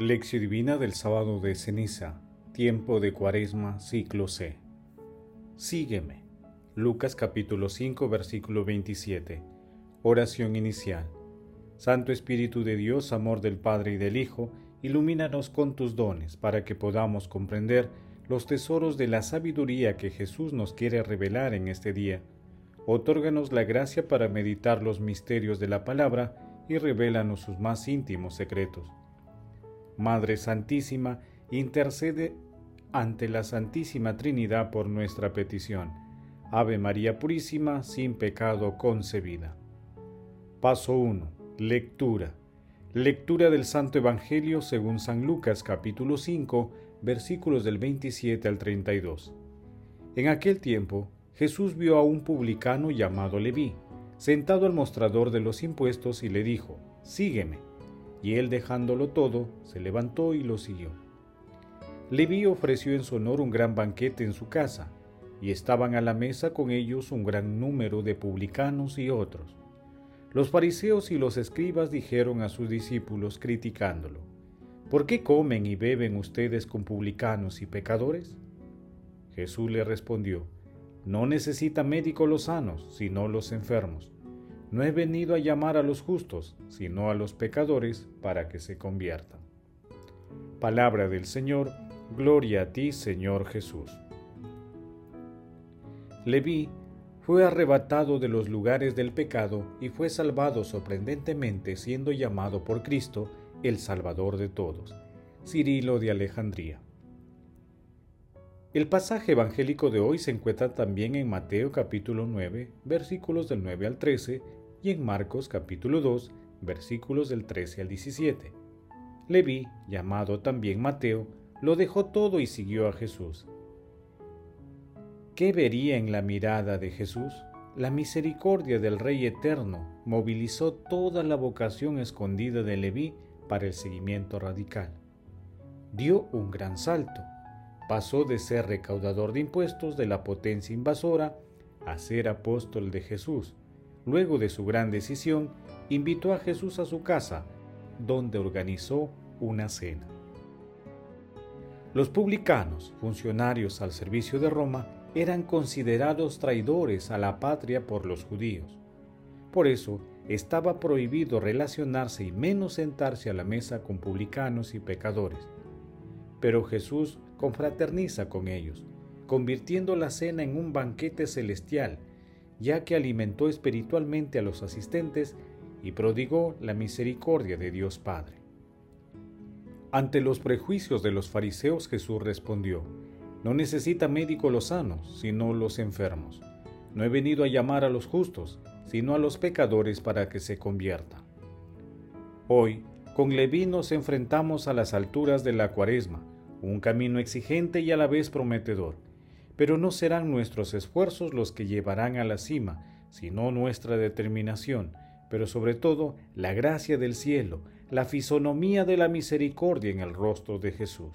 Lección Divina del sábado de ceniza, tiempo de cuaresma, ciclo C. Sígueme. Lucas capítulo 5, versículo 27. Oración inicial. Santo Espíritu de Dios, amor del Padre y del Hijo, ilumínanos con tus dones para que podamos comprender los tesoros de la sabiduría que Jesús nos quiere revelar en este día. Otórganos la gracia para meditar los misterios de la palabra y revélanos sus más íntimos secretos Madre Santísima, intercede ante la Santísima Trinidad por nuestra petición. Ave María Purísima, sin pecado concebida. Paso 1. Lectura. Lectura del Santo Evangelio según San Lucas capítulo 5, versículos del 27 al 32. En aquel tiempo, Jesús vio a un publicano llamado Leví, sentado al mostrador de los impuestos y le dijo, Sígueme. Y él dejándolo todo, se levantó y lo siguió. Leví ofreció en su honor un gran banquete en su casa, y estaban a la mesa con ellos un gran número de publicanos y otros. Los fariseos y los escribas dijeron a sus discípulos criticándolo, ¿Por qué comen y beben ustedes con publicanos y pecadores? Jesús le respondió, No necesita médico los sanos, sino los enfermos. No he venido a llamar a los justos, sino a los pecadores para que se conviertan. Palabra del Señor, gloria a ti, Señor Jesús. Leví fue arrebatado de los lugares del pecado y fue salvado sorprendentemente siendo llamado por Cristo el Salvador de todos. Cirilo de Alejandría. El pasaje evangélico de hoy se encuentra también en Mateo capítulo 9, versículos del 9 al 13 y en Marcos capítulo 2, versículos del 13 al 17. Leví, llamado también Mateo, lo dejó todo y siguió a Jesús. ¿Qué vería en la mirada de Jesús? La misericordia del Rey Eterno movilizó toda la vocación escondida de Leví para el seguimiento radical. Dio un gran salto. Pasó de ser recaudador de impuestos de la potencia invasora a ser apóstol de Jesús, Luego de su gran decisión, invitó a Jesús a su casa, donde organizó una cena. Los publicanos, funcionarios al servicio de Roma, eran considerados traidores a la patria por los judíos. Por eso estaba prohibido relacionarse y menos sentarse a la mesa con publicanos y pecadores. Pero Jesús confraterniza con ellos, convirtiendo la cena en un banquete celestial ya que alimentó espiritualmente a los asistentes y prodigó la misericordia de Dios Padre. Ante los prejuicios de los fariseos Jesús respondió, No necesita médico los sanos, sino los enfermos. No he venido a llamar a los justos, sino a los pecadores para que se conviertan. Hoy, con Leví nos enfrentamos a las alturas de la cuaresma, un camino exigente y a la vez prometedor pero no serán nuestros esfuerzos los que llevarán a la cima, sino nuestra determinación, pero sobre todo la gracia del cielo, la fisonomía de la misericordia en el rostro de Jesús.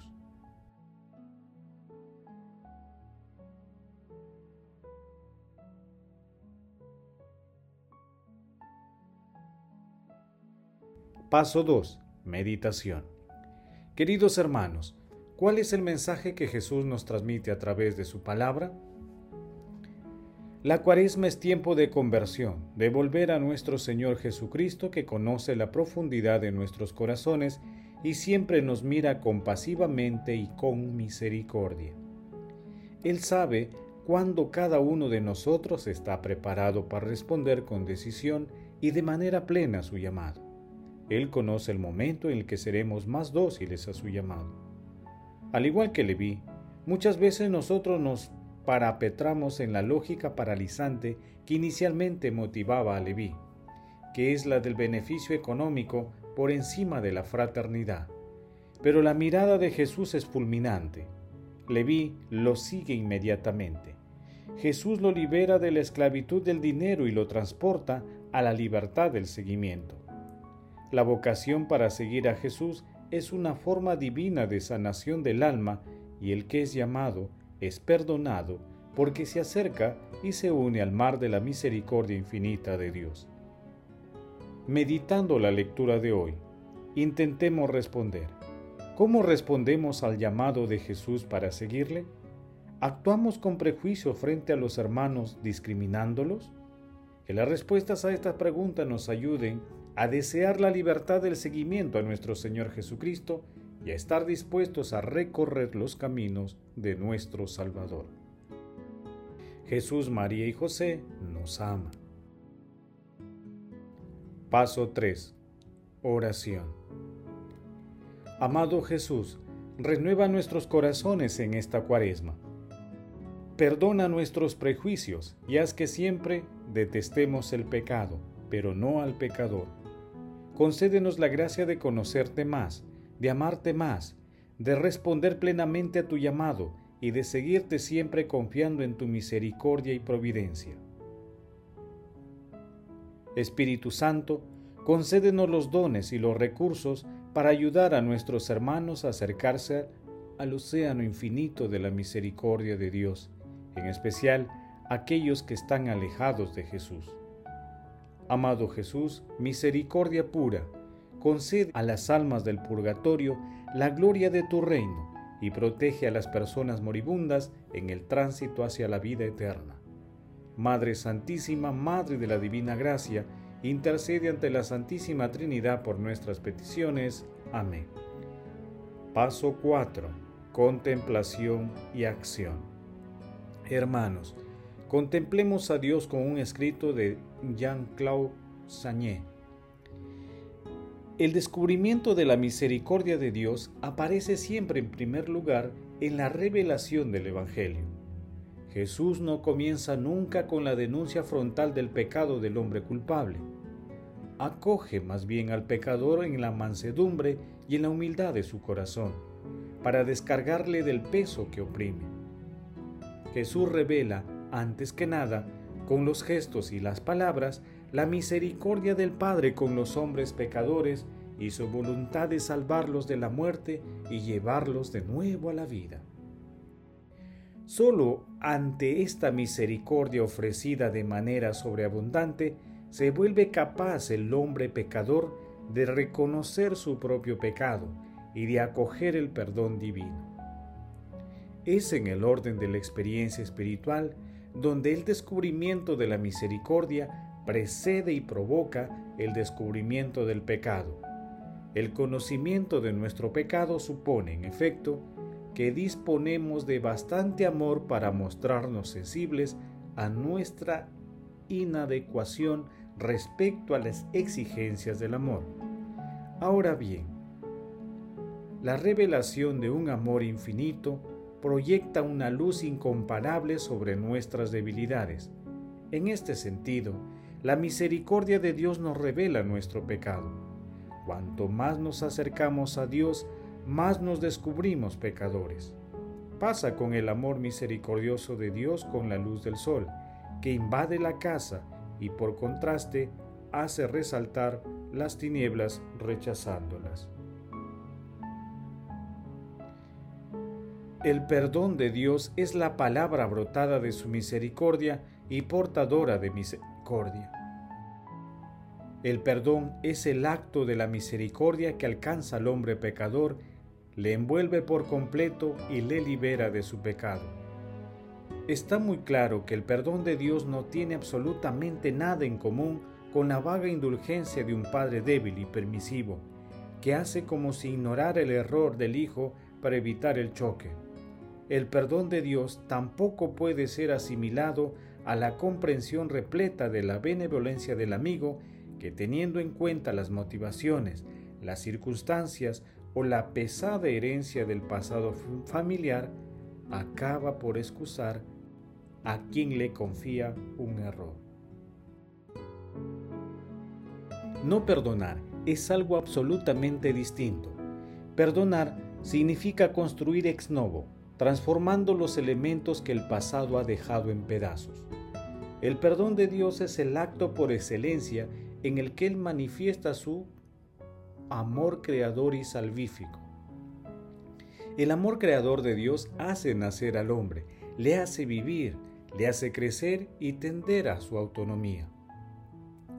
Paso 2. Meditación. Queridos hermanos, ¿Cuál es el mensaje que Jesús nos transmite a través de su palabra? La cuaresma es tiempo de conversión, de volver a nuestro Señor Jesucristo que conoce la profundidad de nuestros corazones y siempre nos mira compasivamente y con misericordia. Él sabe cuándo cada uno de nosotros está preparado para responder con decisión y de manera plena a su llamado. Él conoce el momento en el que seremos más dóciles a su llamado. Al igual que Leví, muchas veces nosotros nos parapetramos en la lógica paralizante que inicialmente motivaba a Leví, que es la del beneficio económico por encima de la fraternidad. Pero la mirada de Jesús es fulminante. Leví lo sigue inmediatamente. Jesús lo libera de la esclavitud del dinero y lo transporta a la libertad del seguimiento. La vocación para seguir a Jesús es una forma divina de sanación del alma y el que es llamado es perdonado porque se acerca y se une al mar de la misericordia infinita de Dios. Meditando la lectura de hoy, intentemos responder, ¿Cómo respondemos al llamado de Jesús para seguirle? ¿Actuamos con prejuicio frente a los hermanos discriminándolos? Que las respuestas a estas preguntas nos ayuden a desear la libertad del seguimiento a nuestro Señor Jesucristo y a estar dispuestos a recorrer los caminos de nuestro Salvador. Jesús, María y José nos ama. Paso 3. Oración. Amado Jesús, renueva nuestros corazones en esta cuaresma. Perdona nuestros prejuicios y haz que siempre detestemos el pecado, pero no al pecador. Concédenos la gracia de conocerte más, de amarte más, de responder plenamente a tu llamado y de seguirte siempre confiando en tu misericordia y providencia. Espíritu Santo, concédenos los dones y los recursos para ayudar a nuestros hermanos a acercarse al océano infinito de la misericordia de Dios, en especial aquellos que están alejados de Jesús. Amado Jesús, misericordia pura, concede a las almas del purgatorio la gloria de tu reino y protege a las personas moribundas en el tránsito hacia la vida eterna. Madre Santísima, Madre de la Divina Gracia, intercede ante la Santísima Trinidad por nuestras peticiones. Amén. Paso 4. Contemplación y acción. Hermanos, contemplemos a Dios con un escrito de Jean-Claude Sagné el descubrimiento de la misericordia de Dios aparece siempre en primer lugar en la revelación del Evangelio. Jesús no comienza nunca con la denuncia frontal del pecado del hombre culpable. Acoge más bien al pecador en la mansedumbre y en la humildad de su corazón, para descargarle del peso que oprime. Jesús revela, antes que nada, con los gestos y las palabras, la misericordia del Padre con los hombres pecadores y su voluntad de salvarlos de la muerte y llevarlos de nuevo a la vida. Solo ante esta misericordia ofrecida de manera sobreabundante se vuelve capaz el hombre pecador de reconocer su propio pecado y de acoger el perdón divino. Es en el orden de la experiencia espiritual donde el descubrimiento de la misericordia precede y provoca el descubrimiento del pecado. El conocimiento de nuestro pecado supone, en efecto, que disponemos de bastante amor para mostrarnos sensibles a nuestra inadecuación respecto a las exigencias del amor. Ahora bien, la revelación de un amor infinito proyecta una luz incomparable sobre nuestras debilidades. En este sentido, la misericordia de Dios nos revela nuestro pecado. Cuanto más nos acercamos a Dios, más nos descubrimos pecadores. Pasa con el amor misericordioso de Dios con la luz del sol, que invade la casa y por contraste hace resaltar las tinieblas rechazándolas. El perdón de Dios es la palabra brotada de su misericordia y portadora de misericordia. El perdón es el acto de la misericordia que alcanza al hombre pecador, le envuelve por completo y le libera de su pecado. Está muy claro que el perdón de Dios no tiene absolutamente nada en común con la vaga indulgencia de un padre débil y permisivo, que hace como si ignorara el error del hijo para evitar el choque. El perdón de Dios tampoco puede ser asimilado a la comprensión repleta de la benevolencia del amigo que teniendo en cuenta las motivaciones, las circunstancias o la pesada herencia del pasado familiar, acaba por excusar a quien le confía un error. No perdonar es algo absolutamente distinto. Perdonar significa construir ex novo, transformando los elementos que el pasado ha dejado en pedazos. El perdón de Dios es el acto por excelencia en el que Él manifiesta su amor creador y salvífico. El amor creador de Dios hace nacer al hombre, le hace vivir, le hace crecer y tender a su autonomía.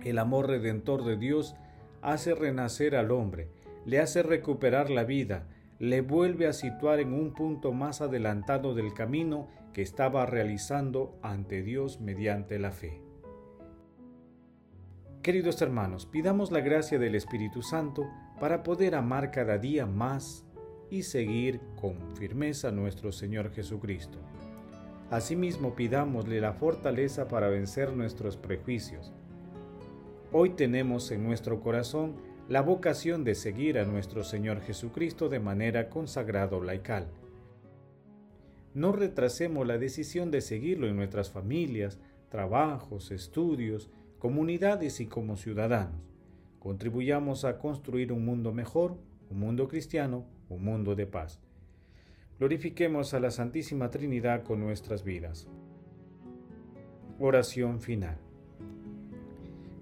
El amor redentor de Dios hace renacer al hombre, le hace recuperar la vida, le vuelve a situar en un punto más adelantado del camino que estaba realizando ante Dios mediante la fe. Queridos hermanos, pidamos la gracia del Espíritu Santo para poder amar cada día más y seguir con firmeza a nuestro Señor Jesucristo. Asimismo, pidámosle la fortaleza para vencer nuestros prejuicios. Hoy tenemos en nuestro corazón la vocación de seguir a nuestro Señor Jesucristo de manera consagrada o laical. No retrasemos la decisión de seguirlo en nuestras familias, trabajos, estudios, comunidades y como ciudadanos. Contribuyamos a construir un mundo mejor, un mundo cristiano, un mundo de paz. Glorifiquemos a la Santísima Trinidad con nuestras vidas. Oración final.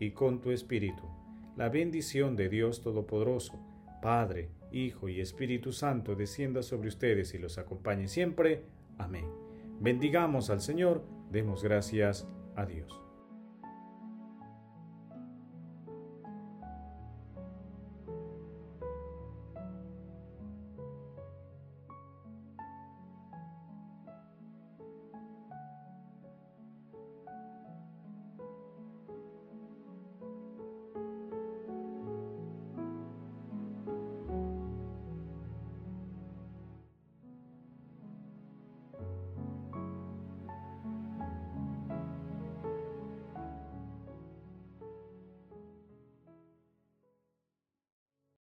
y con tu espíritu. La bendición de Dios Todopoderoso, Padre, Hijo y Espíritu Santo descienda sobre ustedes y los acompañe siempre. Amén. Bendigamos al Señor, demos gracias a Dios.